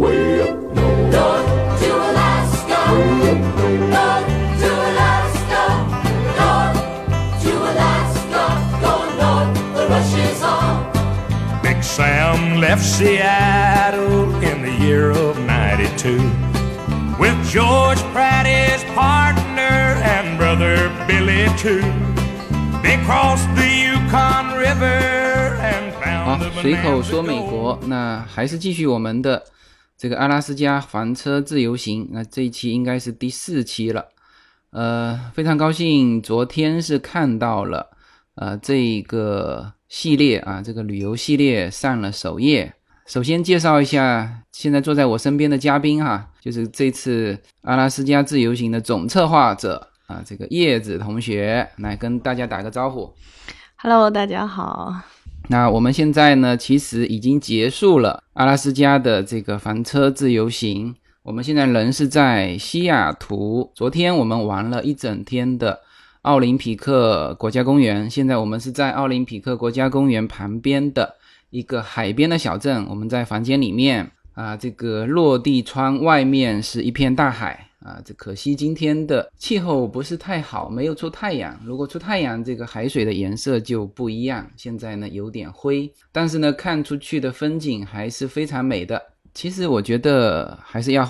Way up north. North to Alaska. North to Alaska. North to Alaska. Going north, the rush is on. Big Sam left Seattle in the year of 92 with George Pratt, his partner, and brother Billy, too. They crossed the Yukon River and 好 found the，随口 Bonanza 说美 Gold. 国，那还是继续我们的 这个阿拉斯加房车自由行。那这一期应该是第四期了，呃，非常高兴，昨天是看到了呃这个系列啊，这个旅游系列上了首页。首先介绍一下现在坐在我身边的嘉宾哈，就是这次阿拉斯加自由行的总策划者啊，这个叶子同学来跟大家打个招呼。Hello，大家好。那我们现在呢，其实已经结束了阿拉斯加的这个房车自由行。我们现在人是在西雅图，昨天我们玩了一整天的奥林匹克国家公园，现在我们是在奥林匹克国家公园旁边的一个海边的小镇。我们在房间里面啊，这个落地窗外面是一片大海啊。这可惜今天的气候不是太好，没有出太阳。如果出太阳，这个海水的颜色就不一样。现在呢有点灰，但是呢看出去的风景还是非常美的。其实我觉得还是要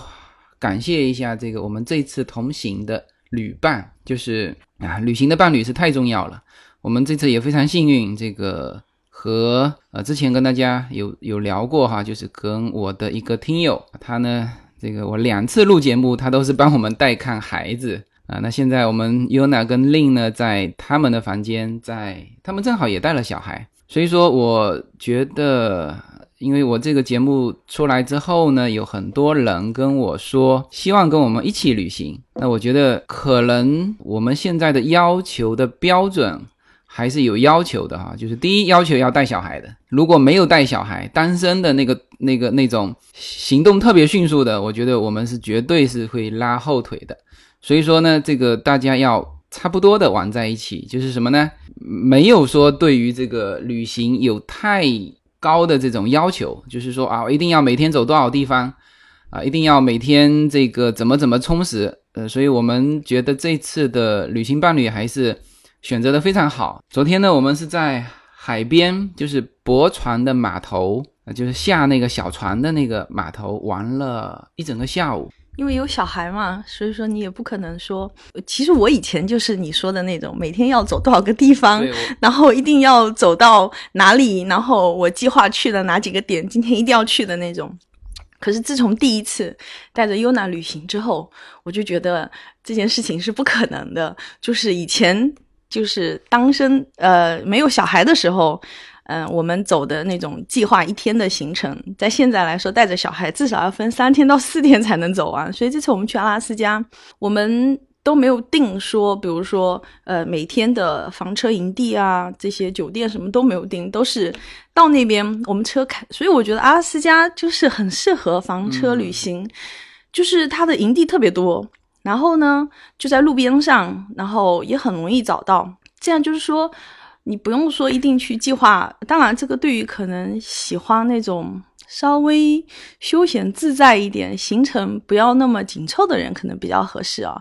感谢一下这个我们这次同行的旅伴，就是啊，旅行的伴侣是太重要了。我们这次也非常幸运，这个和呃之前跟大家有有聊过哈，就是跟我的一个听友，他呢这个我两次录节目，他都是帮我们带看孩子啊。那现在我们 Yuna 跟 Lin 呢，在他们的房间，在他们正好也带了小孩，所以说我觉得。因为我这个节目出来之后呢，有很多人跟我说希望跟我们一起旅行。那我觉得可能我们现在的要求的标准还是有要求的哈，就是第一要求要带小孩的，如果没有带小孩，单身的那个那个那种行动特别迅速的，我觉得我们是绝对是会拉后腿的。所以说呢，这个大家要差不多的玩在一起，就是什么呢？没有说对于这个旅行有太高的这种要求，就是说啊，一定要每天走多少地方，啊，一定要每天这个怎么怎么充实，呃，所以我们觉得这次的旅行伴侣还是选择的非常好。昨天呢，我们是在海边，就是泊船的码头，呃就是下那个小船的那个码头玩了一整个下午。因为有小孩嘛，所以说你也不可能说。其实我以前就是你说的那种，每天要走多少个地方然后一定要走到哪里，然后我计划去的哪几个点，今天一定要去的那种。可是自从第一次带着优娜旅行之后，我就觉得这件事情是不可能的。就是以前就是当生呃没有小孩的时候，嗯、我们走的那种计划一天的行程，在现在来说，带着小孩至少要分三天到四天才能走完。所以这次我们去阿拉斯加，我们都没有定说，比如说呃每天的房车营地啊，这些酒店什么都没有定，都是到那边我们车开。所以我觉得阿拉斯加就是很适合房车旅行，就是它的营地特别多，然后呢就在路边上，然后也很容易找到。这样就是说。你不用说一定去计划，当然这个对于可能喜欢那种稍微休闲自在一点、行程不要那么紧凑的人，可能比较合适啊。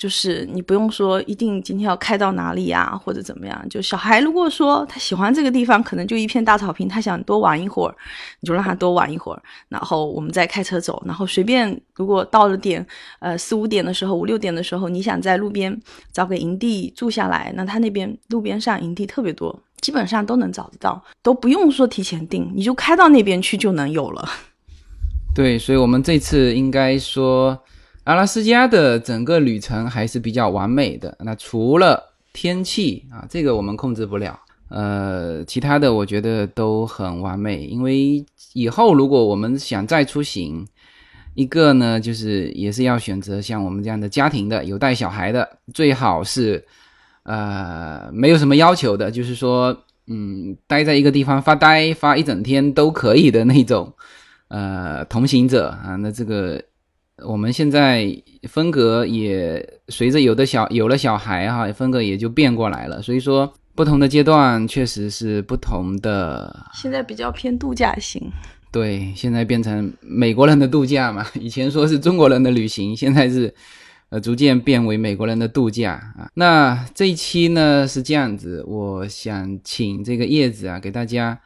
就是你不用说一定今天要开到哪里呀、或者怎么样。就小孩如果说他喜欢这个地方，可能就一片大草坪，他想多玩一会儿，你就让他多玩一会儿，然后我们再开车走，然后随便如果到了点呃四五点的时候、五六点的时候，你想在路边找个营地住下来，那他那边路边上营地特别多，基本上都能找得到，都不用说提前订，你就开到那边去就能有了。对，所以我们这次应该说，阿拉斯加的整个旅程还是比较完美的。那除了天气啊，这个我们控制不了，呃，其他的我觉得都很完美。因为以后如果我们想再出行，一个呢就是也是要选择像我们这样的家庭的，有带小孩的，最好是呃没有什么要求的，就是说嗯待在一个地方发呆发一整天都可以的那种。呃，同行者啊，那这个我们现在风格也随着有的小有了小孩哈、风格也就变过来了。所以说，不同的阶段确实是不同的。现在比较偏度假型，对，现在变成美国人的度假嘛，以前说是中国人的旅行，现在是呃逐渐变为美国人的度假啊。那这一期呢是这样子，我想请这个叶子啊给大家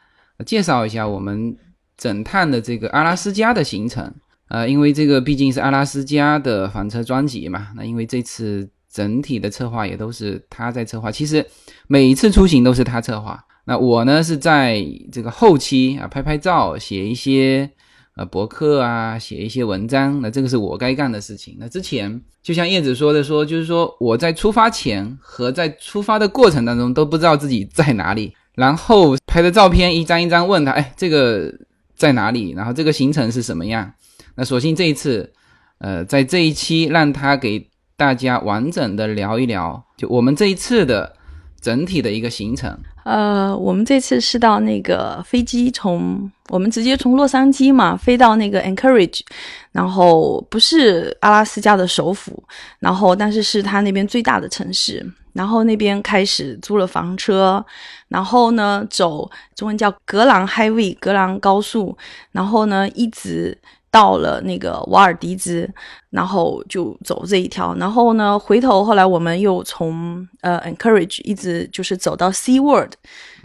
介绍一下我们整趟的这个阿拉斯加的行程。呃，因为这个毕竟是阿拉斯加的房车专辑嘛，那因为这次整体的策划也都是他在策划，其实每一次出行都是他策划。那我呢是在这个后期啊，拍拍照，写一些呃博客啊，写一些文章。那这个是我该干的事情。那之前就像叶子说的，说就是说我在出发前和在出发的过程当中都不知道自己在哪里，然后拍的照片一张一张问他，哎，这个在哪里？然后这个行程是什么样？那索性这一次，呃，在这一期让他给大家完整的聊一聊，就我们这一次的整体的一个行程。呃，我们这次是到那个飞机从我们直接从洛杉矶嘛飞到那个 Anchorage，然后不是阿拉斯加的首府，然后但是是他那边最大的城市，然后那边开始租了房车，然后呢走中文叫格朗 Highway 格朗高速，然后呢一直。到了那个瓦尔迪兹，然后就走这一条，然后呢，回头后来我们又从呃 Encourage 一直就是走到 Sea World，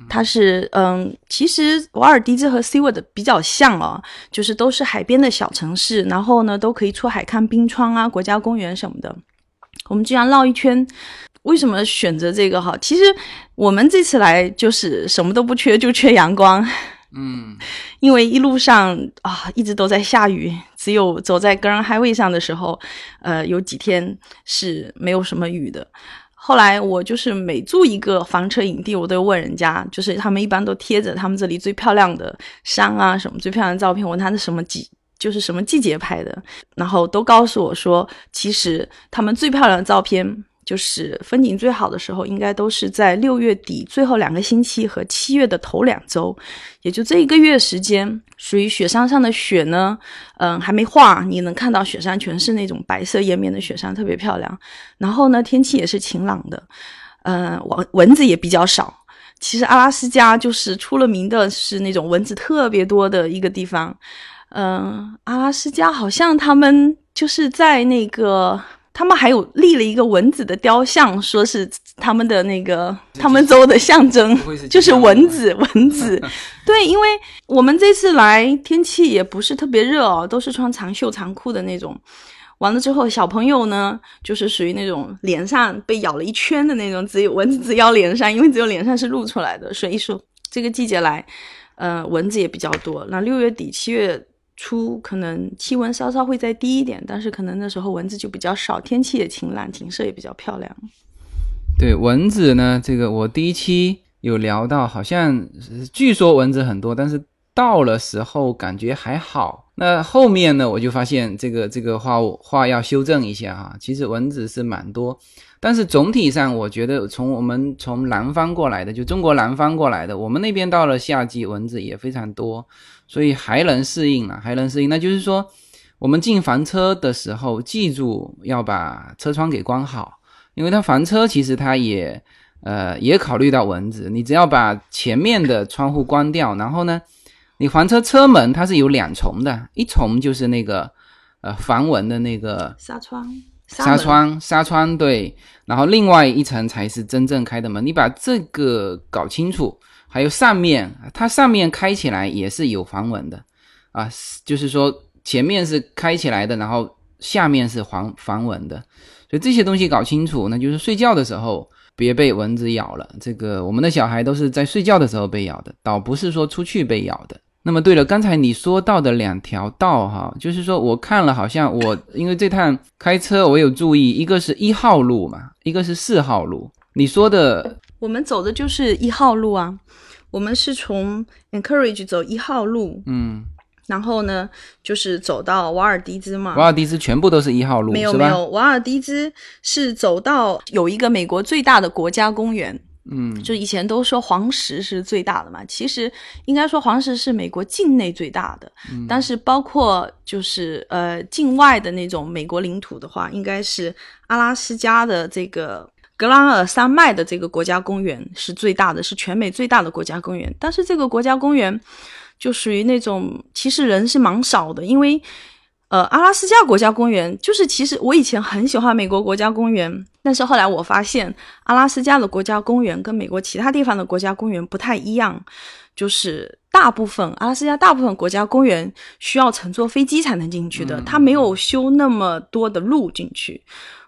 它是嗯，其实瓦尔迪兹和 Sea World 比较像哦，就是都是海边的小城市，然后呢都可以出海看冰川啊、国家公园什么的。我们这样绕一圈，为什么选择这个哈？其实我们这次来就是什么都不缺，就缺阳光。嗯，因为一路上啊一直都在下雨，只有走在 Grand Highway 上的时候，呃，有几天是没有什么雨的。后来我就是每住一个房车营地，我都问人家，就是他们一般都贴着他们这里最漂亮的山啊什么最漂亮的照片，问他是什么季，就是什么季节拍的，然后都告诉我说，其实他们最漂亮的照片。就是风景最好的时候，应该都是在六月底最后两个星期和七月的头两周，也就这一个月时间，属于雪山上的雪呢，嗯，还没化，你能看到雪山全是那种白色延绵的雪山，特别漂亮。然后呢，天气也是晴朗的，嗯，蚊蚊子也比较少。其实阿拉斯加就是出了名的是那种蚊子特别多的一个地方，嗯，阿拉斯加好像他们就是在那个。他们还有立了一个蚊子的雕像，说是他们的那个他们州的象征，就是蚊子。蚊子，对，因为我们这次来天气也不是特别热哦，都是穿长袖长裤的那种。完了之后，小朋友呢，就是属于那种脸上被咬了一圈的那种，只有蚊子只咬脸上，因为只有脸上是露出来的。所以说这个季节来，呃，蚊子也比较多。那六月底七月。初可能气温稍稍会再低一点，但是可能那时候蚊子就比较少，天气也晴朗，景色也比较漂亮。对蚊子呢，这个我第一期有聊到，好像据说蚊子很多，但是到了时候感觉还好。那后面呢，我就发现这个这个话话要修正一下哈，其实蚊子是蛮多，但是总体上我觉得从我们从南方过来的，就中国南方过来的，我们那边到了夏季蚊子也非常多。所以还能适应了，还能适应。那就是说，我们进房车的时候，记住要把车窗给关好，因为它房车其实它也，呃，也考虑到蚊子。你只要把前面的窗户关掉，然后呢，你房车车门它是有两重的，一重就是那个，呃，防蚊的那个纱窗，纱窗，纱窗对，然后另外一层才是真正开的门。你把这个搞清楚。还有上面，它上面开起来也是有防蚊的，啊，就是说前面是开起来的，然后下面是防防蚊的，所以这些东西搞清楚，那就是睡觉的时候别被蚊子咬了。这个我们的小孩都是在睡觉的时候被咬的，倒不是说出去被咬的。那么对了，刚才你说到的两条道哈，就是说我看了，好像我因为这趟开车我有注意，一个是一号路嘛，一个是四号路。你说的，我们走的就是一号路啊。我们是从 Encourage 走一号路，嗯，然后呢，就是走到瓦尔迪兹嘛。瓦尔迪兹全部都是一号路，没有没有，瓦尔迪兹是走到有一个美国最大的国家公园，嗯，就以前都说黄石是最大的嘛，其实应该说黄石是美国境内最大的，但是包括就是呃境外的那种美国领土的话，应该是阿拉斯加的这个。格拉尔山脉的这个国家公园是最大的，是全美最大的国家公园。但是这个国家公园就属于那种其实人是蛮少的，因为呃阿拉斯加国家公园就是其实我以前很喜欢美国国家公园，但是后来我发现阿拉斯加的国家公园跟美国其他地方的国家公园不太一样，就是大部分阿拉斯加大部分国家公园需要乘坐飞机才能进去的，它没有修那么多的路进去。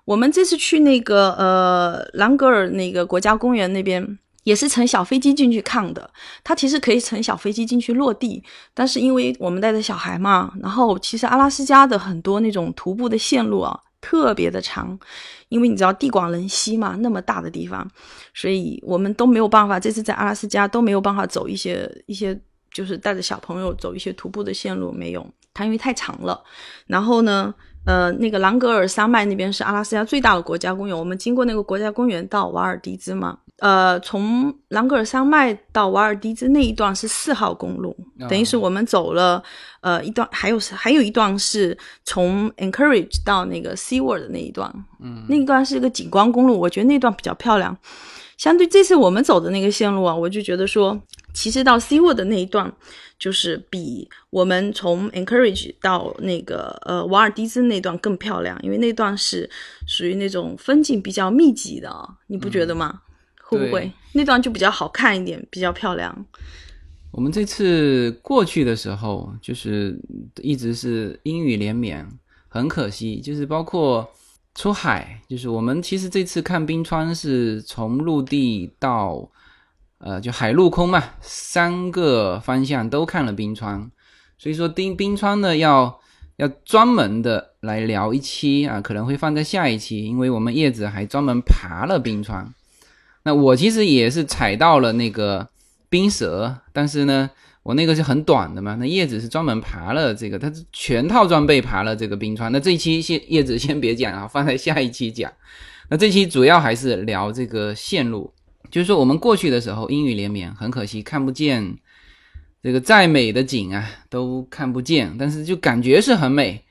我们这次去那个呃兰格尔那个国家公园那边，也是乘小飞机进去看的。它其实可以乘小飞机进去落地，但是因为我们带着小孩嘛，然后其实阿拉斯加的很多那种徒步的线路啊，特别的长，因为你知道地广人稀嘛，那么大的地方，所以我们都没有办法。这次在阿拉斯加都没有办法走一些一些，就是带着小朋友走一些徒步的线路，没有，它因为太长了。然后呢？呃，那个朗格尔山脉那边是阿拉斯加最大的国家公园。我们经过那个国家公园到瓦尔迪兹嘛，呃，从朗格尔山脉到瓦尔迪兹那一段是四号公路，等于是我们走了呃一段，还有还有一段是从 Encourage 到那个 Seaward 的那一段，嗯，那一段是一个景观公路，我觉得那段比较漂亮。相对这次我们走的那个线路啊，我就觉得说，其实到 Seaward 的那一段。就是比我们从 Encourage 到那个呃瓦尔迪兹那段更漂亮，因为那段是属于那种风景比较密集的，你不觉得吗？会不会那段就比较好看一点，比较漂亮？我们这次过去的时候，就是一直是阴雨连绵，很可惜，就是包括出海，就是我们其实这次看冰川是从陆地到。呃，就海陆空嘛，三个方向都看了冰川，所以说冰冰川呢，要要专门的来聊一期啊，可能会放在下一期，因为我们叶子还专门爬了冰川。那我其实也是踩到了那个冰蛇，但是呢，我那个是很短的嘛，那叶子是专门爬了这个，它是全套装备爬了这个冰川。那这一期先叶子先别讲啊，放在下一期讲。那这期主要还是聊这个线路。就是说，我们过去的时候阴雨连绵，很可惜看不见这个再美的景啊，都看不见。但是就感觉是很美。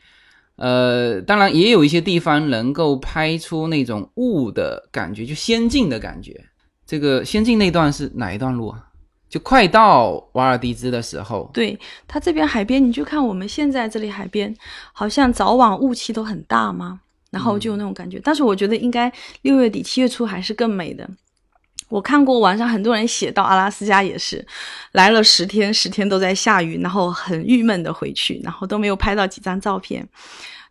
呃，当然也有一些地方能够拍出那种雾的感觉，就仙境的感觉。这个仙境那段是哪一段路啊？就快到瓦尔迪兹的时候。对，它这边海边，你就看我们现在这里海边，好像早晚雾气都很大嘛，然后就有那种感觉。但是我觉得应该六月底七月初还是更美的。我看过网上很多人写到阿拉斯加也是，来了十天，十天都在下雨，然后很郁闷的回去，然后都没有拍到几张照片。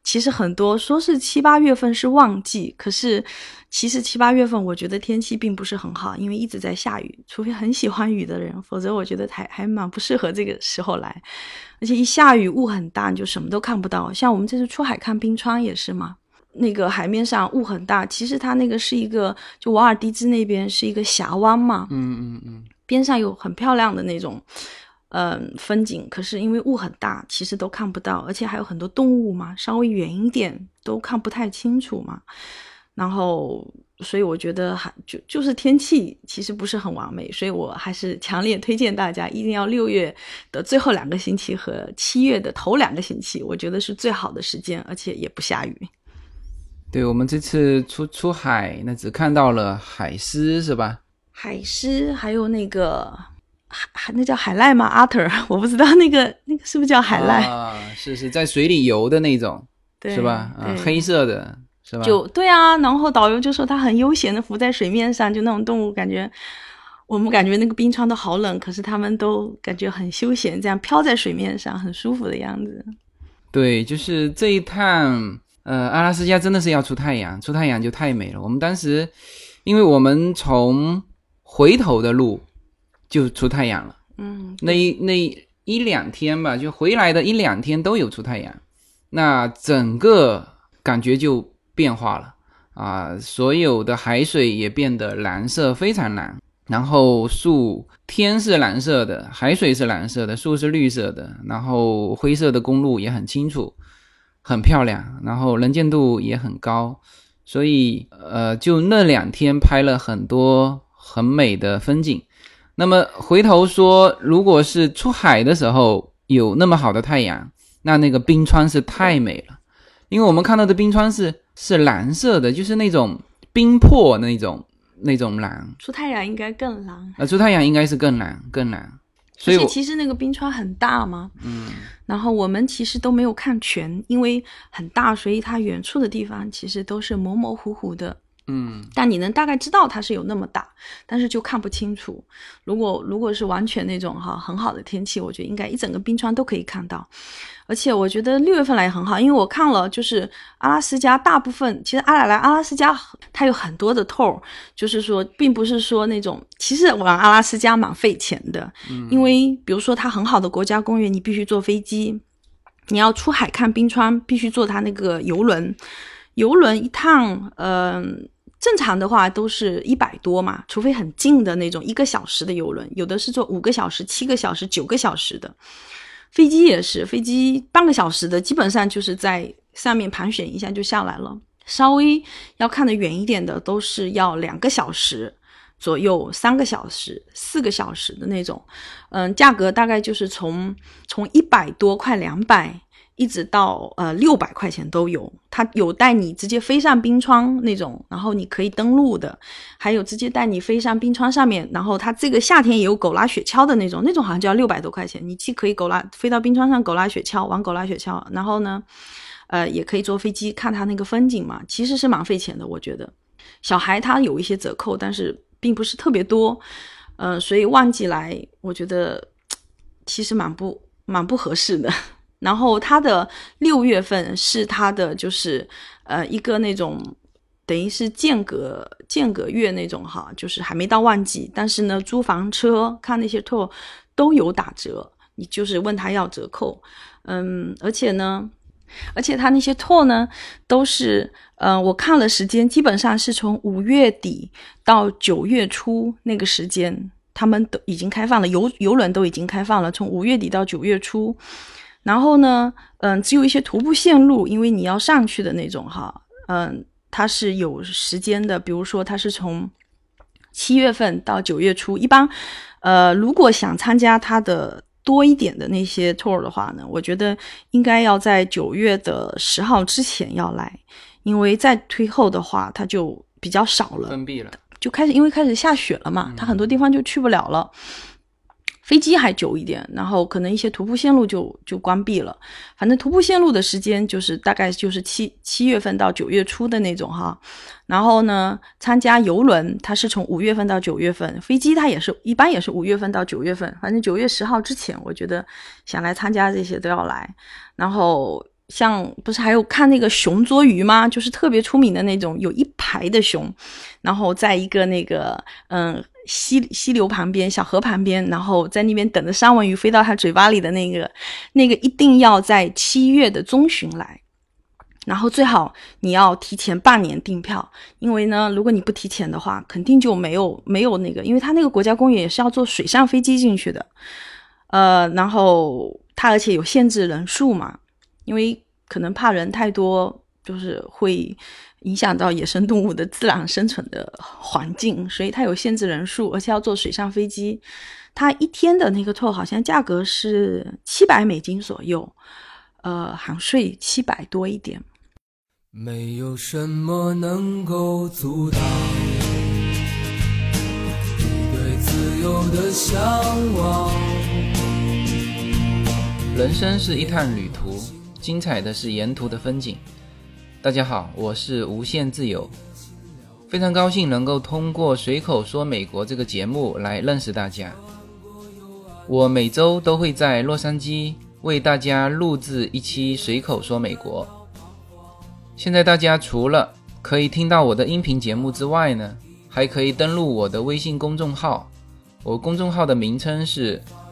其实很多说是七八月份是旺季，可是其实七八月份我觉得天气并不是很好，因为一直在下雨。除非很喜欢雨的人，否则我觉得还还蛮不适合这个时候来。而且一下雨雾很大，你就什么都看不到。像我们这次出海看冰川也是嘛。那个海面上雾很大，其实它那个是一个，就瓦尔迪兹那边是一个峡湾嘛，嗯嗯嗯，边上有很漂亮的那种，嗯，风景。可是因为雾很大，其实都看不到，而且还有很多动物嘛，稍微远一点都看不太清楚嘛。然后，所以我觉得还就就是天气其实不是很完美，所以我还是强烈推荐大家一定要六月的最后两个星期和七月的头两个星期，我觉得是最好的时间，而且也不下雨。对我们这次出出海，那只看到了海狮，是吧？海狮，还有那个海海，那叫海濑吗？阿特，我不知道那个那个是不是叫海濑啊？是是在水里游的那种，对是吧？啊，黑色的，是吧？就对啊，然后导游就说它很悠闲的浮在水面上，就那种动物，感觉我们感觉那个冰川都好冷，可是他们都感觉很休闲，这样飘在水面上，很舒服的样子。对，就是这一趟。呃，阿拉斯加真的是要出太阳，出太阳就太美了。我们当时，因为我们从回头的路就出太阳了，嗯，那一那一两天吧，就回来的一两天都有出太阳，那整个感觉就变化了啊，所有的海水也变得蓝色，非常蓝。然后树天是蓝色的，海水是蓝色的，树是绿色的，然后灰色的公路也很清楚。很漂亮，然后能见度也很高，所以呃，就那两天拍了很多很美的风景。那么回头说，如果是出海的时候有那么好的太阳，那那个冰川是太美了，因为我们看到的冰川是是蓝色的，就是那种冰魄那种那种蓝。出太阳应该更蓝。呃，出太阳应该是更蓝更蓝。所以我而且其实那个冰川很大嘛，嗯，然后我们其实都没有看全，因为很大，所以它远处的地方其实都是模模糊糊的。嗯，但你能大概知道它是有那么大，但是就看不清楚。如果如果是完全那种哈很好的天气，我觉得应该一整个冰川都可以看到。而且我觉得六月份来也很好，因为我看了就是阿拉斯加大部分，其实阿拉来阿拉斯加它有很多的 tour，就是说并不是说那种，其实玩阿拉斯加蛮费钱的，因为比如说它很好的国家公园，你必须坐飞机，你要出海看冰川，必须坐它那个游轮，游轮一趟，嗯、正常的话都是一百多嘛，除非很近的那种一个小时的游轮，有的是坐五个小时、七个小时、九个小时的。飞机也是，飞机半个小时的，基本上就是在上面盘旋一下就下来了。稍微要看得远一点的，都是要两个小时左右、三个小时、四个小时的那种。嗯，价格大概就是从从一百多快两百，一直到呃六百块钱都有。它有带你直接飞上冰川那种，然后你可以登陆的，还有直接带你飞上冰川上面。然后它这个夏天也有狗拉雪橇的那种，那种好像就要六百多块钱。你既可以狗拉飞到冰川上狗拉雪橇，玩狗拉雪橇，然后呢，呃，也可以坐飞机看它那个风景嘛，其实是蛮费钱的，我觉得。小孩他有一些折扣，但是并不是特别多，呃，所以旺季来，我觉得其实蛮不蛮不合适的。然后它的六月份是它的就是呃一个那种等于是间隔间隔月那种哈，就是还没到旺季，但是呢租房车看那些 tour 都有打折，你就是问他要折扣，嗯，而且呢。而且他那些 tour 呢，都是，呃，我看了时间，基本上是从五月底到九月初那个时间，他们都已经开放了，游游轮都已经开放了，从五月底到九月初。然后呢，嗯，只有一些徒步线路，因为你要上去的那种哈，嗯，它是有时间的，比如说它是从七月份到九月初，一般，呃，如果想参加它的多一点的那些 tour 的话呢，我觉得应该要在九月的十号之前要来，因为再推后的话，它就比较少了。封闭了。就开始因为开始下雪了嘛，它很多地方就去不了了。飞机还久一点，然后可能一些徒步线路就就关闭了。反正徒步线路的时间就是大概就是七七月份到九月初的那种哈。然后呢，参加游轮它是从五月份到九月份，飞机它也是一般也是五月份到九月份，反正九月十号之前，我觉得想来参加这些都要来。然后像不是还有看那个熊捉鱼吗？就是特别出名的那种，有一排的熊，然后在一个那个嗯溪溪流旁边、小河旁边，然后在那边等着三文鱼飞到它嘴巴里的那个，那个一定要在七月的中旬来。然后最好你要提前半年订票，因为呢，如果你不提前的话，肯定就没有没有那个，因为它那个国家公园也是要坐水上飞机进去的，呃，然后它而且有限制人数嘛，因为可能怕人太多，就是会影响到野生动物的自然生存的环境，所以它有限制人数，而且要坐水上飞机。它一天的那个 tour 好像价格是七百美金左右，呃，含税七百多一点。没有什么能够阻挡你对自由的向往。人生是一趟旅途，精彩的是沿途的风景。大家好，我是无限自由，非常高兴能够通过随口说美国这个节目来认识大家。我每周都会在洛杉矶为大家录制一期随口说美国。现在大家除了可以听到我的音频节目之外呢，还可以登录我的微信公众号。我公众号的名称是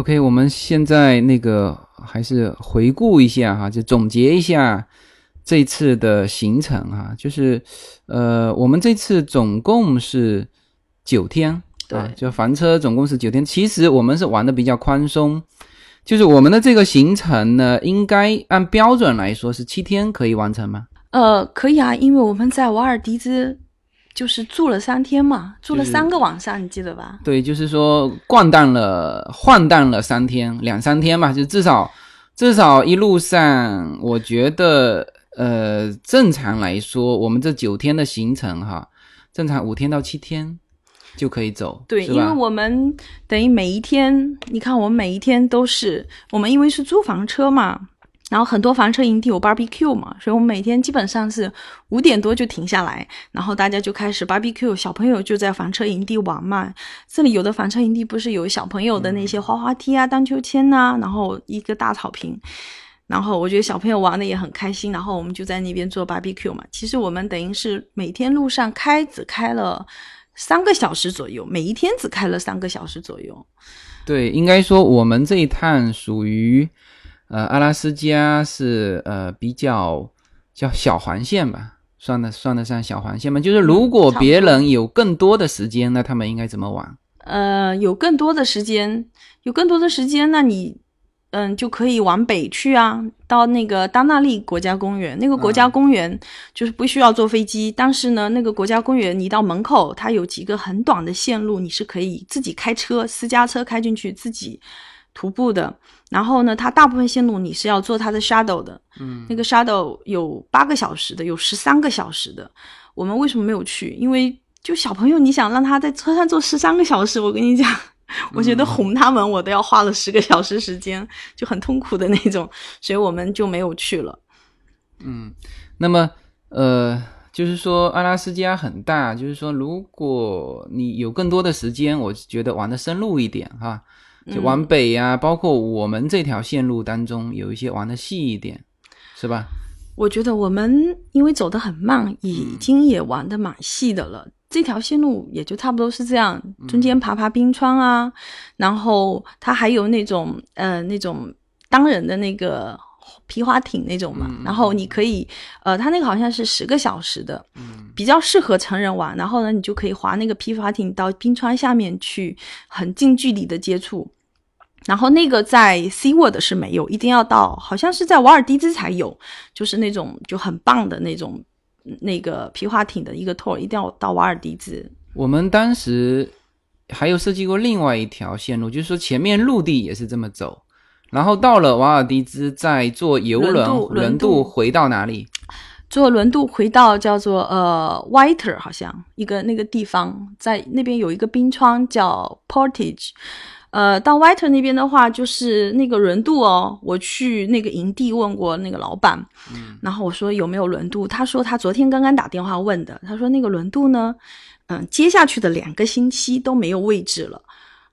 OK，我们现在那个还是回顾一下哈，就总结一下这次的行程哈，就是呃，我们这次总共是九天，对啊，就房车总共是九天。其实我们是玩的比较宽松，就是我们的这个行程呢，应该按标准来说是七天可以完成吗？呃，可以啊，因为我们在瓦尔迪兹就是住了三天嘛，住了三个晚上，你记得吧？对，就是说逛荡了、晃荡了三天，两三天吧，就至少至少一路上，我觉得呃，正常来说，我们这九天的行程哈，正常五天到七天就可以走，对，因为我们等于每一天，你看我们每一天都是我们因为是租房车嘛，然后很多房车营地有 barbecue 嘛，所以我们每天基本上是五点多就停下来，然后大家就开始 barbecue，小朋友就在房车营地玩嘛。这里有的房车营地不是有小朋友的那些滑滑梯啊、荡秋千呐、然后一个大草坪。然后我觉得小朋友玩的也很开心，然后我们就在那边做 barbecue 嘛。其实我们等于是每天路上开只开了三个小时左右，每一天只开了三个小时左右。对，应该说我们这一趟属于呃阿拉斯加是呃比较叫小环线吧，算得算得上小环线吗？就是如果别人有更多的时间，那他们应该怎么玩？呃，有更多的时间，有更多的时间，那你嗯就可以往北去啊，到那个当纳利国家公园。那个国家公园就是不需要坐飞机，但是呢，那个国家公园你到门口，它有几个很短的线路，你是可以自己开车，私家车开进去，自己徒步的。然后呢，它大部分线路你是要做它的 shadow 的，嗯，那个 shadow 有八个小时的，有十三个小时的。我们为什么没有去？因为就小朋友，你想让他在车上坐十三个小时，我跟你讲，我觉得哄他们我都要花了十个小时时间，就很痛苦的那种，所以我们就没有去了。嗯那么，呃，就是说阿拉斯加很大，就是说如果你有更多的时间，我觉得玩的深入一点哈，就往北呀、包括我们这条线路当中有一些玩的细一点，是吧？我觉得我们因为走得很慢，已经也玩的蛮细的了。这条线路也就差不多是这样，中间爬爬冰川啊，然后它还有那种呃那种单人的那个皮划艇那种嘛，然后你可以呃，它那个好像是十个小时的，嗯比较适合成人玩。然后呢，你就可以划那个皮划艇到冰川下面去，很近距离的接触。然后那个在 SeaWorld 是没有，一定要到，好像是在瓦尔迪兹才有，就是那种就很棒的那种那个皮划艇的一个 tour，一定要到瓦尔迪兹。我们当时还有设计过另外一条线路，就是说前面陆地也是这么走，然后到了瓦尔迪兹再坐游轮轮渡轮渡回到哪里？坐轮渡回到叫做呃 Whiter，好像一个那个地方，在那边有一个冰川叫 Portage。呃，到 Whiter 那边的话，就是那个轮渡哦。我去那个营地问过那个老板，嗯然后我说有没有轮渡，他说他昨天刚刚打电话问的，他说那个轮渡呢，嗯，接下去的两个星期都没有位置了，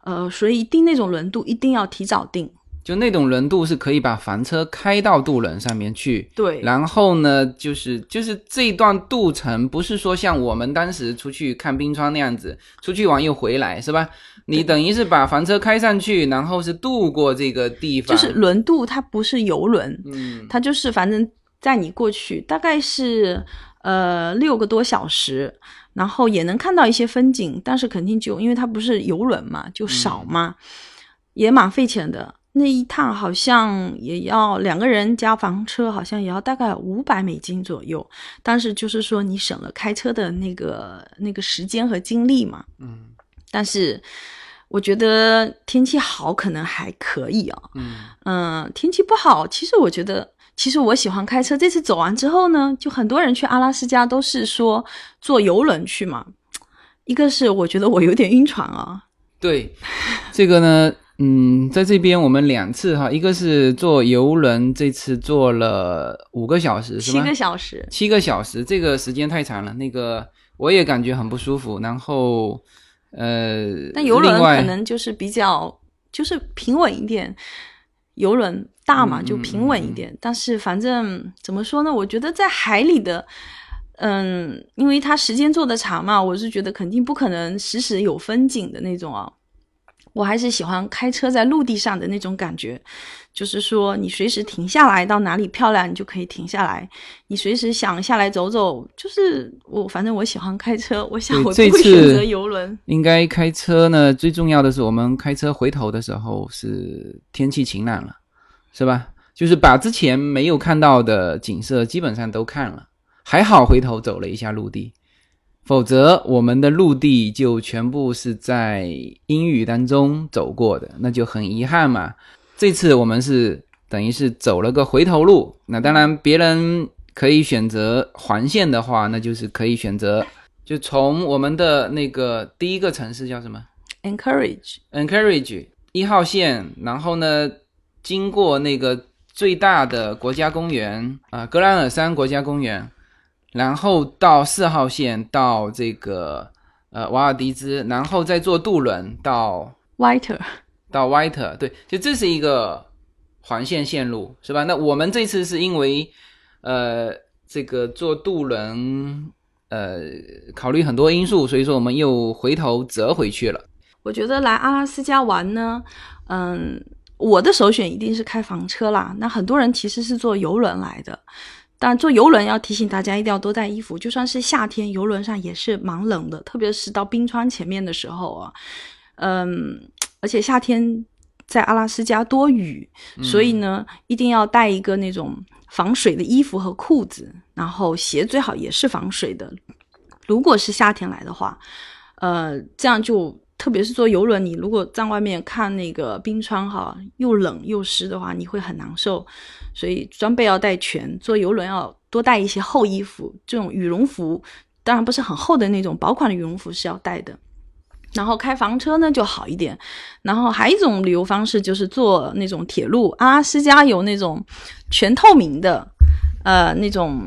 呃，所以订那种轮渡一定要提早订。就那种轮渡是可以把房车开到渡轮上面去，对。然后呢，就是就是这一段渡程，不是说像我们当时出去看冰川那样子，出去玩又回来，是吧？你等于是把房车开上去，然后是渡过这个地方，就是轮渡，它不是游轮，嗯，它就是反正载你过去，大概是呃六个多小时，然后也能看到一些风景，但是肯定就因为它不是游轮嘛，就少嘛，也蛮费钱的。那一趟好像也要两个人加房车，好像也要大概五百美金左右。但是就是说你省了开车的那个那个时间和精力嘛。嗯。但是我觉得天气好可能还可以啊。嗯天气不好，其实我觉得，其实我喜欢开车。这次走完之后呢，就很多人去阿拉斯加都是说坐游轮去嘛。一个是我觉得我有点晕船啊，对，这个呢，嗯，在这边我们两次哈，一个是坐游轮，这次坐了五个小时，是吗？七个小时。七个小时，这个时间太长了，那个我也感觉很不舒服。然后，呃，但游轮可能就是比较就是平稳一点，游轮大嘛，嗯就平稳一点。但是反正怎么说呢？我觉得在海里的，嗯，因为它时间做的长嘛，我是觉得肯定不可能时时有风景的那种啊。我还是喜欢开车在陆地上的那种感觉，就是说你随时停下来，到哪里漂亮你就可以停下来，你随时想下来走走，就是我反正我喜欢开车，我想我不会选择游轮。应该开车呢，最重要的是我们开车回头的时候是天气晴朗了，是吧？就是把之前没有看到的景色基本上都看了，还好回头走了一下陆地，否则我们的陆地就全部是在阴雨当中走过的，那就很遗憾嘛。这次我们是等于是走了个回头路，那当然别人可以选择环线的话，那就是可以选择就从我们的那个第一个城市叫什么？Encourage，Encourage 一号线，然后呢，经过那个最大的国家公园啊、格兰尔山国家公园，然后到四号线到这个呃瓦尔迪兹，然后再坐渡轮到 Whiter，到 Whiter，对，就这是一个环线线路，是吧？那我们这次是因为呃这个坐渡轮，呃考虑很多因素，所以说我们又回头折回去了。我觉得来阿拉斯加玩呢，嗯，我的首选一定是开房车啦。那很多人其实是坐游轮来的，但坐游轮要提醒大家一定要多带衣服，就算是夏天，游轮上也是蛮冷的，特别是到冰川前面的时候啊，嗯，而且夏天在阿拉斯加多雨，所以呢，一定要带一个那种防水的衣服和裤子，然后鞋最好也是防水的。如果是夏天来的话，呃，这样就特别是坐游轮，你如果在外面看那个冰川哈，又冷又湿的话，你会很难受。所以装备要带全，坐游轮要多带一些厚衣服，这种羽绒服，当然不是很厚的那种，薄款的羽绒服是要带的。然后开房车呢就好一点，然后还有一种旅游方式就是坐那种铁路，阿拉斯加有那种全透明的，呃，那种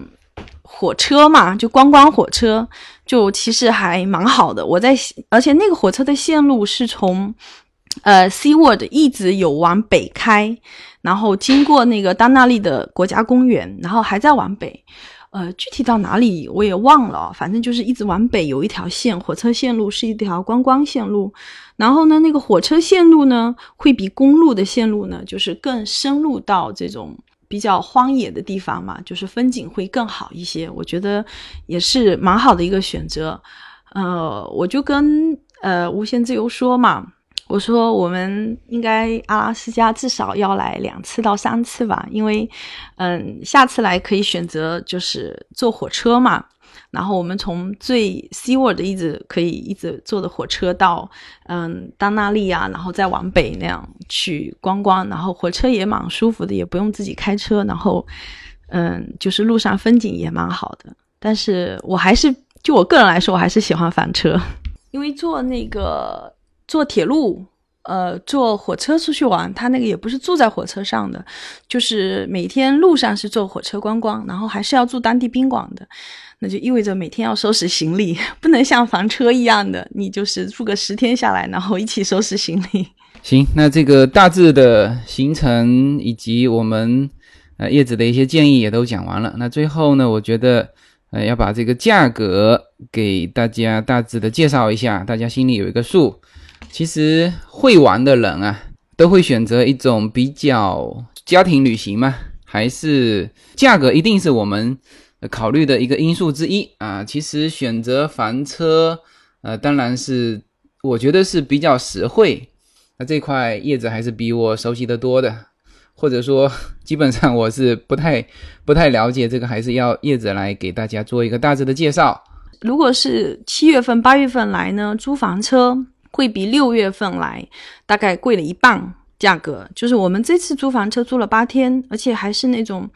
火车嘛，就观光火车，就其实还蛮好的。我在，而且那个火车的线路是从呃 SeaWorld 一直有往北开，然后经过那个丹纳利的国家公园，然后还在往北。呃，具体到哪里我也忘了，反正就是一直往北有一条线，火车线路是一条观光线路。然后呢，那个火车线路呢，会比公路的线路呢，就是更深入到这种比较荒野的地方嘛，就是风景会更好一些。我觉得也是蛮好的一个选择。呃，我就跟呃无限自由说嘛，我说我们应该阿拉斯加至少要来两次到三次吧，因为嗯，下次来可以选择就是坐火车嘛。然后我们从最 SeaWorld 一直可以一直坐的火车到嗯丹纳利啊，然后再往北那样去观光，然后火车也蛮舒服的，也不用自己开车，然后嗯就是路上风景也蛮好的。但是我还是就我个人来说，我还是喜欢房车，因为坐那个坐铁路。呃，坐火车出去玩，他那个也不是住在火车上的，就是每天路上是坐火车观光，然后还是要住当地宾馆的。那就意味着每天要收拾行李，不能像房车一样的，你就是住个十天下来，然后一起收拾行李。行，那这个大致的行程以及我们呃叶子的一些建议也都讲完了。那最后呢，我觉得呃要把这个价格给大家大致的介绍一下，大家心里有一个数。其实会玩的人啊，都会选择一种比较家庭旅行嘛，还是价格一定是我们考虑的一个因素之一啊。其实选择房车，呃，当然是我觉得是比较实惠。那这块叶子还是比我熟悉的多的，或者说基本上 我是不太不太了解这个，还是要叶子来给大家做一个大致的介绍。如果是七月份、八月份来呢，租房车会比六月份来大概贵了一半价格。就是我们这次租房车租了八天，而且还是那种，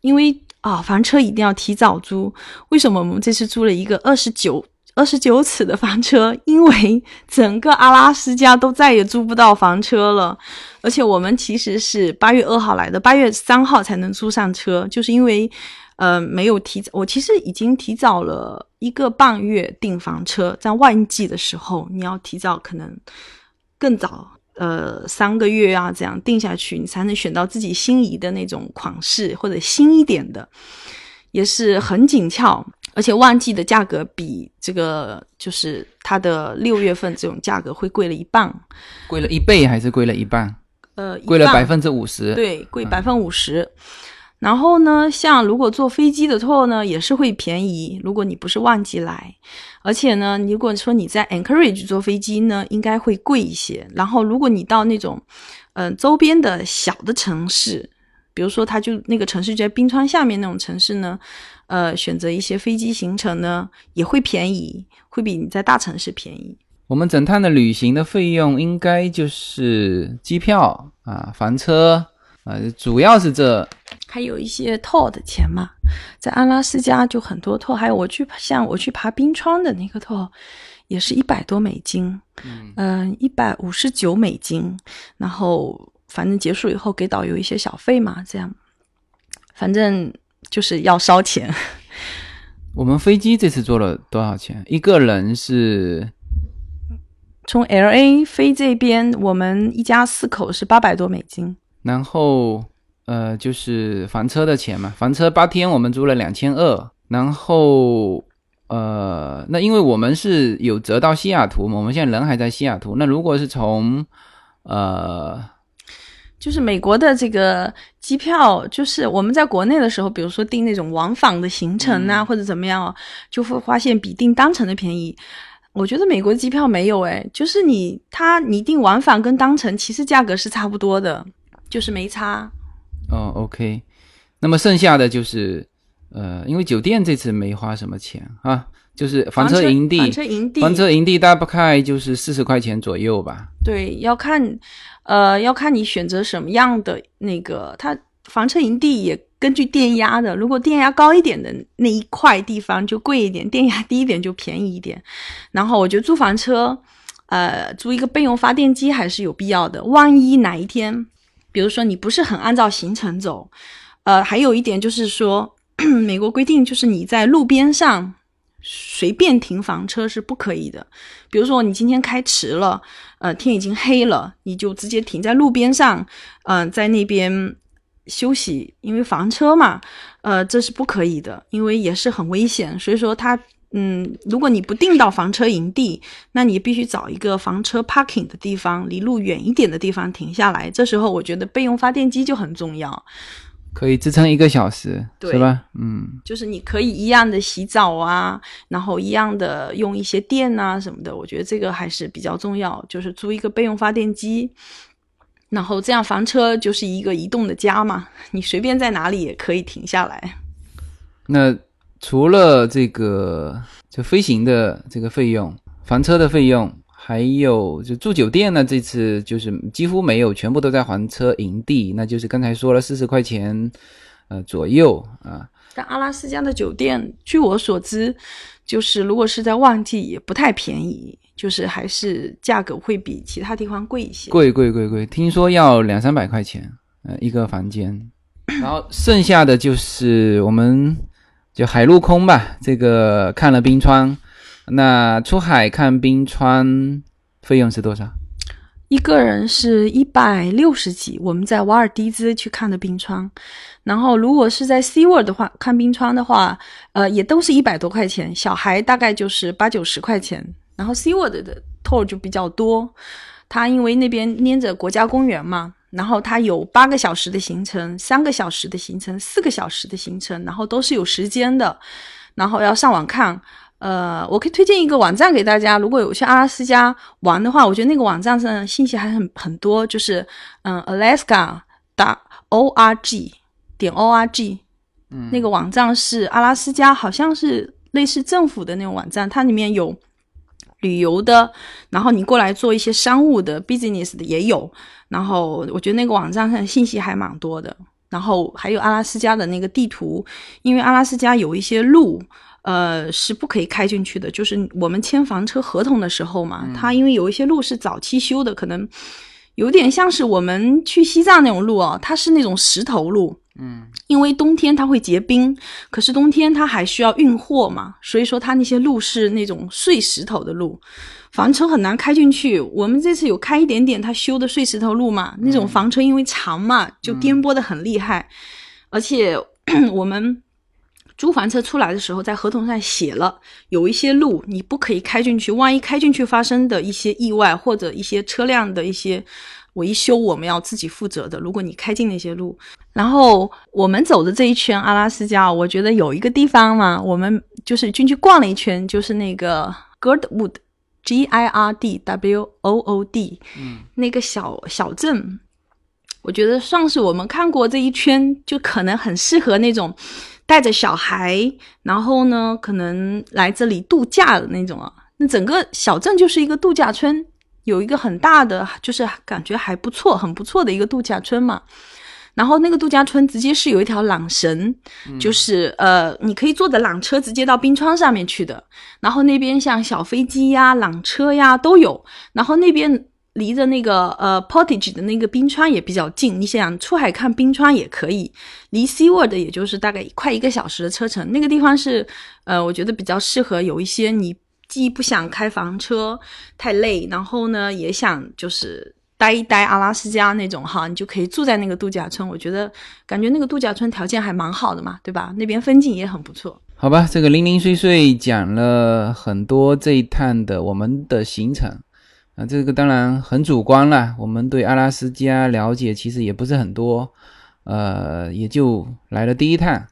因为啊，房车一定要提早租。为什么我们这次租了一个二十九二十九尺的房车？因为整个阿拉斯加都再也租不到房车了。而且我们其实是八月二号来的，八月三号才能租上车，就是因为。呃，没有提早，我其实已经提早了一个半月订房车，在旺季的时候，你要提早可能更早，呃，三个月啊，这样定下去，你才能选到自己心仪的那种款式或者新一点的，也是很紧俏。而且旺季的价格比这个就是它的六月份这种价格会贵了一半，贵了一倍还是贵了一半？呃，贵了百分之五十。，对，贵百分之五十。然后呢，像如果坐飞机的 tour 呢，也是会便宜。如果你不是旺季来，而且呢，如果说你在 Anchorage 坐飞机呢，应该会贵一些。然后，如果你到那种，嗯、周边的小的城市，比如说它就那个城市就在冰川下面那种城市呢，呃，选择一些飞机行程呢，也会便宜，会比你在大城市便宜。我们整趟的旅行的费用应该就是机票啊、房车啊、主要是这还有一些 tour 的钱嘛，在阿拉斯加就很多 tour，还有我去像我去爬冰川的那个 tour，也是一百多美金，嗯，一百五十九美金，然后反正结束以后给导游一些小费嘛，这样，反正就是要烧钱，我们飞机这次坐了多少钱？一个人是从 L A 飞这边，我们一家四口是八百多美金，然后呃，就是房车的钱嘛，房车八天我们租了两千二，然后呃，那因为我们是有折到西雅图嘛，我们现在人还在西雅图，那如果是从呃就是美国的这个机票，就是我们在国内的时候，比如说订那种往返的行程啊，或者怎么样哦，就会发现比订单程的便宜。我觉得美国机票没有诶，就是你它你订往返跟单程其实价格是差不多的，就是没差。哦，OK，那么剩下的就是呃，因为酒店这次没花什么钱啊，就是房车营地，房车营地，房车营地大概就是四十块钱左右吧。对，要看，呃，要看你选择什么样的那个，它房车营地也根据电压的，如果电压高一点的那一块地方就贵一点，电压低一点就便宜一点。然后我觉得租房车，呃，租一个备用发电机还是有必要的，万一哪一天，比如说你不是很按照行程走，呃，还有一点就是说，美国规定就是你在路边上随便停房车是不可以的。比如说你今天开迟了，呃，天已经黑了，你就直接停在路边上，嗯、在那边休息，因为房车嘛，呃，这是不可以的，因为也是很危险。所以说它，嗯，如果你不定到房车营地，那你必须找一个房车 parking 的地方，离路远一点的地方停下来。这时候我觉得备用发电机就很重要。可以支撑一个小时，对是吧？嗯，就是你可以一样的洗澡啊，然后一样的用一些电啊什么的，我觉得这个还是比较重要。就是租一个备用发电机，然后这样房车就是一个移动的家嘛，你随便在哪里也可以停下来。那除了这个就飞行的这个费用、房车的费用，还有就住酒店呢，这次就是几乎没有，全部都在房车营地，那就是刚才说了四十块钱呃左右啊。但阿拉斯加的酒店，据我所知，就是如果是在旺季也不太便宜，就是还是价格会比其他地方贵一些。贵贵贵贵，听说要两三百块钱，呃，一个房间。然后剩下的就是我们就海陆空吧，这个看了冰川，那出海看冰川费用是多少？一个人是一百六十几，我们在瓦尔迪兹去看的冰川，然后如果是在 SeaWorld 的话，看冰川的话，呃，也都是一百多块钱，小孩大概就是八九十块钱。然后 SeaWorld 的 tour 就比较多，它因为那边粘着国家公园嘛，然后它有八个小时的行程、三个小时的行程、四个小时的行程，然后都是有时间的，然后要上网看。呃，我可以推荐一个网站给大家，如果有去阿拉斯加玩的话，我觉得那个网站上信息还很很多，就是嗯，Alaska 打 o r g 点 o r g，嗯，那个网站是阿拉斯加，好像是类似政府的那种网站，它里面有旅游的，然后你过来做一些商务的 business 的也有，然后我觉得那个网站上信息还蛮多的，然后还有阿拉斯加的那个地图，因为阿拉斯加有一些路。呃，是不可以开进去的。就是我们签房车合同的时候嘛，它因为有一些路是早期修的，可能有点像是我们去西藏那种路哦，它是那种石头路。嗯，因为冬天它会结冰，可是冬天它还需要运货嘛，所以说它那些路是那种碎石头的路，房车很难开进去。我们这次有开一点点它修的碎石头路嘛，那种房车因为长嘛，就颠簸的很厉害，而且 我们。租房车出来的时候，在合同上写了有一些路你不可以开进去，万一开进去发生的一些意外或者一些车辆的一些维修，我们要自己负责的。如果你开进那些路，然后我们走的这一圈阿拉斯加，我觉得有一个地方嘛，我们就是进去逛了一圈，就是那个 Girdwood，G I R D W O O D，嗯，那个小小镇，我觉得算是我们看过这一圈，就可能很适合那种带着小孩，然后呢，可能来这里度假的那种啊。那整个小镇就是一个度假村，有一个很大的，就是感觉还不错，很不错的一个度假村嘛。然后那个度假村直接是有一条缆绳，就是呃，你可以坐着缆车直接到冰川上面去的。然后那边像小飞机呀、缆车呀都有。然后那边离着那个呃 Portage 的那个冰川也比较近，你想出海看冰川也可以。离 SeaWorld 也就是大概快一个小时的车程。那个地方是呃，我觉得比较适合有一些你既不想开房车太累，然后呢也想就是。待一待阿拉斯加那种哈，你就可以住在那个度假村。我觉得感觉那个度假村条件还蛮好的嘛，对吧？那边风景也很不错。好吧，这个零零碎碎讲了很多这一趟的我们的行程啊，这个当然很主观了。我们对阿拉斯加了解其实也不是很多，呃，也就来了第一趟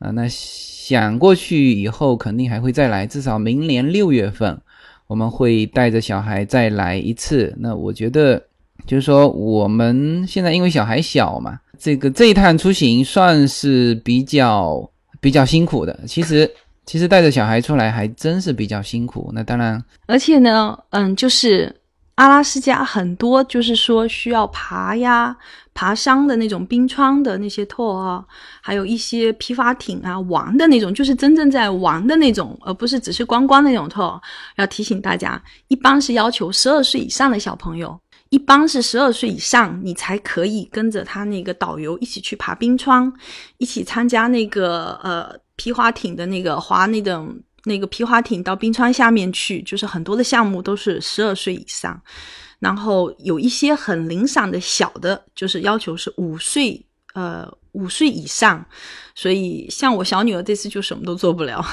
啊。那想过去以后肯定还会再来，至少明年六月份我们会带着小孩再来一次。那我觉得。就是说，我们现在因为小孩小嘛，这个这一趟出行算是比较比较辛苦的。其实，其实带着小孩出来还真是比较辛苦。那当然，而且呢，嗯，就是阿拉斯加很多就是说需要爬呀、爬山的那种冰川的那些 tour 啊，还有一些皮划艇啊玩的那种，就是真正在玩的那种，而不是只是观光那种 tour。要提醒大家，一般是要求十二岁以上的小朋友。一般是十二岁以上，你才可以跟着他那个导游一起去爬冰川，一起参加那个呃皮划艇的那个划那种那个皮划艇到冰川下面去，就是很多的项目都是十二岁以上，然后有一些很零散的小的，就是要求是五岁呃五岁以上，所以像我小女儿这次就什么都做不了。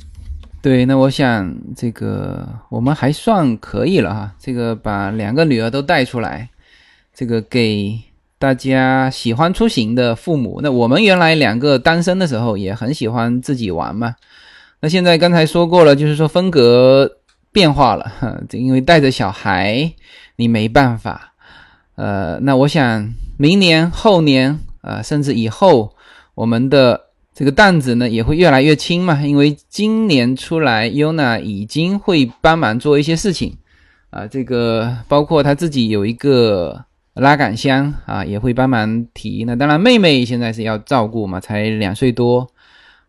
对，那我想这个我们还算可以了哈。这个把两个女儿都带出来，这个给大家喜欢出行的父母。那我们原来两个单身的时候也很喜欢自己玩嘛。那现在刚才说过了，就是说风格变化了，因为带着小孩你没办法。呃，那我想明年、后年，呃，甚至以后我们的。这个担子呢也会越来越轻嘛，因为今年出来，Yuna 已经会帮忙做一些事情，啊，这个包括他自己有一个拉杆箱啊，也会帮忙提。那当然，妹妹现在是要照顾嘛，才两岁多。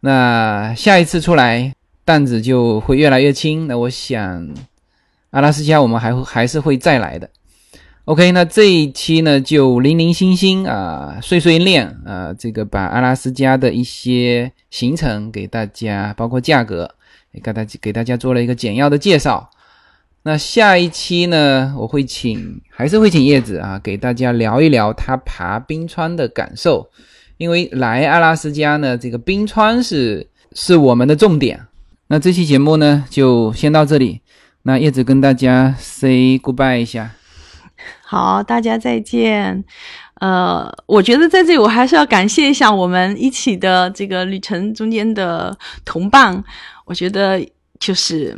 那下一次出来，担子就会越来越轻。那我想，阿拉斯加我们还会还是会再来的。OK，那这一期呢就零零星星啊，碎碎念啊，这个把阿拉斯加的一些行程给大家，包括价格，也给大家给大家做了一个简要的介绍。那下一期呢，我会请还是会请叶子啊，给大家聊一聊他爬冰川的感受，因为来阿拉斯加呢，这个冰川是是我们的重点。那这期节目呢就先到这里，那叶子跟大家 say goodbye 一下。好，大家再见。呃，我觉得在这里我还是要感谢一下我们一起的这个旅程中间的同伴。我觉得就是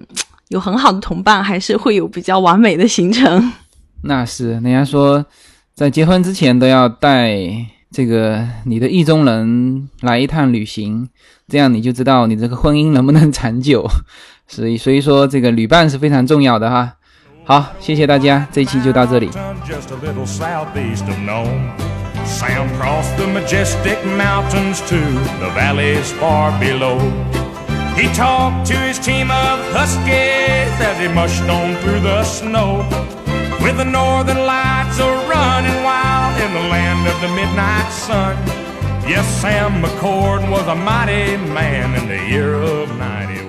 有很好的同伴，还是会有比较完美的行程。那是人家说，在结婚之前都要带这个你的意中人来一趟旅行，这样你就知道你这个婚姻能不能长久。所以，所以说这个旅伴是非常重要的哈。好，谢谢大家，这一期就到这里。 Just a little southeast of Nome. Sam crossed the majestic mountains to the valleys far below. He talked to his team of huskies as he mushed on through the snow. With the northern lights a running wild in the land of the midnight sun. Yes, Sam McCord was a mighty man in the year of 91.